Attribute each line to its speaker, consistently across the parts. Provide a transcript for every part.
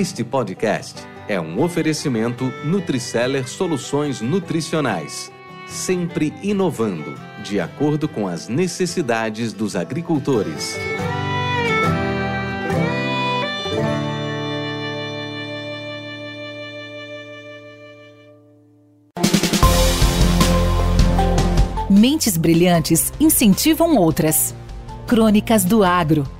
Speaker 1: Este podcast é um oferecimento Nutriceller Soluções Nutricionais, sempre inovando, de acordo com as necessidades dos agricultores.
Speaker 2: Mentes brilhantes incentivam outras. Crônicas do Agro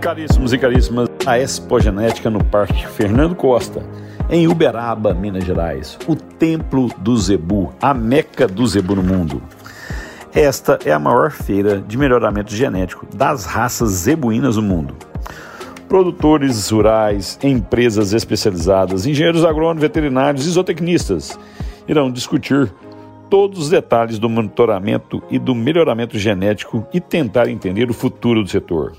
Speaker 3: Caríssimos e caríssimas, a Expogenética no Parque Fernando Costa, em Uberaba, Minas Gerais, o Templo do Zebu, a meca do Zebu no mundo. Esta é a maior feira de melhoramento genético das raças zebuínas do mundo. Produtores rurais, empresas especializadas, engenheiros agrônomos, veterinários e zootecnistas irão discutir todos os detalhes do monitoramento e do melhoramento genético e tentar entender o futuro do setor.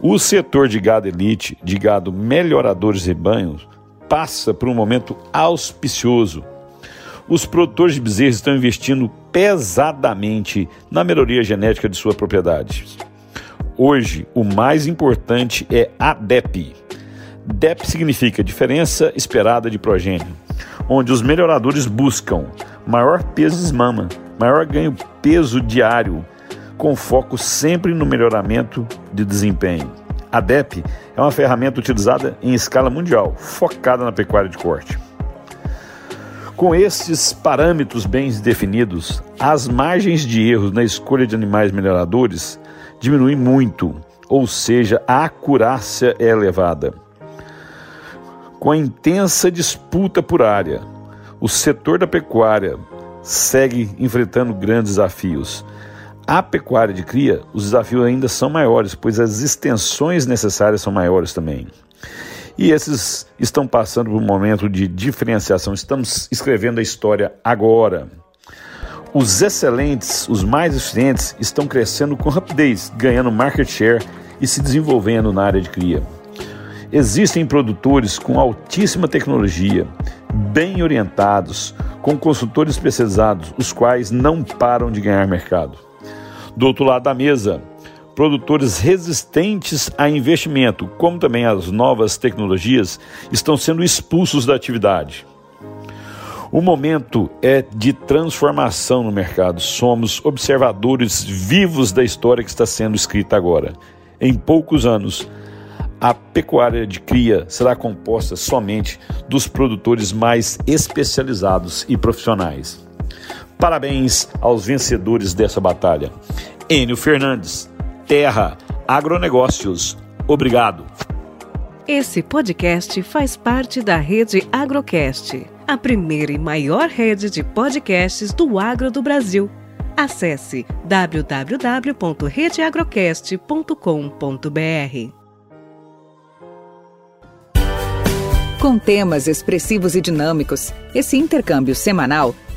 Speaker 3: O setor de gado elite, de gado melhoradores rebanhos, passa por um momento auspicioso. Os produtores de bezerros estão investindo pesadamente na melhoria genética de sua propriedade. Hoje, o mais importante é a DEP. DEP significa diferença esperada de progênio, onde os melhoradores buscam maior peso de mama, maior ganho peso diário, com foco sempre no melhoramento de desempenho. A DEP é uma ferramenta utilizada em escala mundial, focada na pecuária de corte. Com estes parâmetros bem definidos, as margens de erros na escolha de animais melhoradores diminuem muito, ou seja, a acurácia é elevada. Com a intensa disputa por área, o setor da pecuária segue enfrentando grandes desafios a pecuária de cria, os desafios ainda são maiores, pois as extensões necessárias são maiores também. E esses estão passando por um momento de diferenciação. Estamos escrevendo a história agora. Os excelentes, os mais eficientes, estão crescendo com rapidez, ganhando market share e se desenvolvendo na área de cria. Existem produtores com altíssima tecnologia, bem orientados, com consultores especializados, os quais não param de ganhar mercado. Do outro lado da mesa, produtores resistentes a investimento, como também as novas tecnologias, estão sendo expulsos da atividade. O momento é de transformação no mercado. Somos observadores vivos da história que está sendo escrita agora. Em poucos anos, a pecuária de cria será composta somente dos produtores mais especializados e profissionais. Parabéns aos vencedores dessa batalha. Enio Fernandes, Terra, Agronegócios. Obrigado.
Speaker 4: Esse podcast faz parte da rede Agrocast, a primeira e maior rede de podcasts do agro do Brasil. Acesse www.redeagrocast.com.br.
Speaker 2: Com temas expressivos e dinâmicos, esse intercâmbio semanal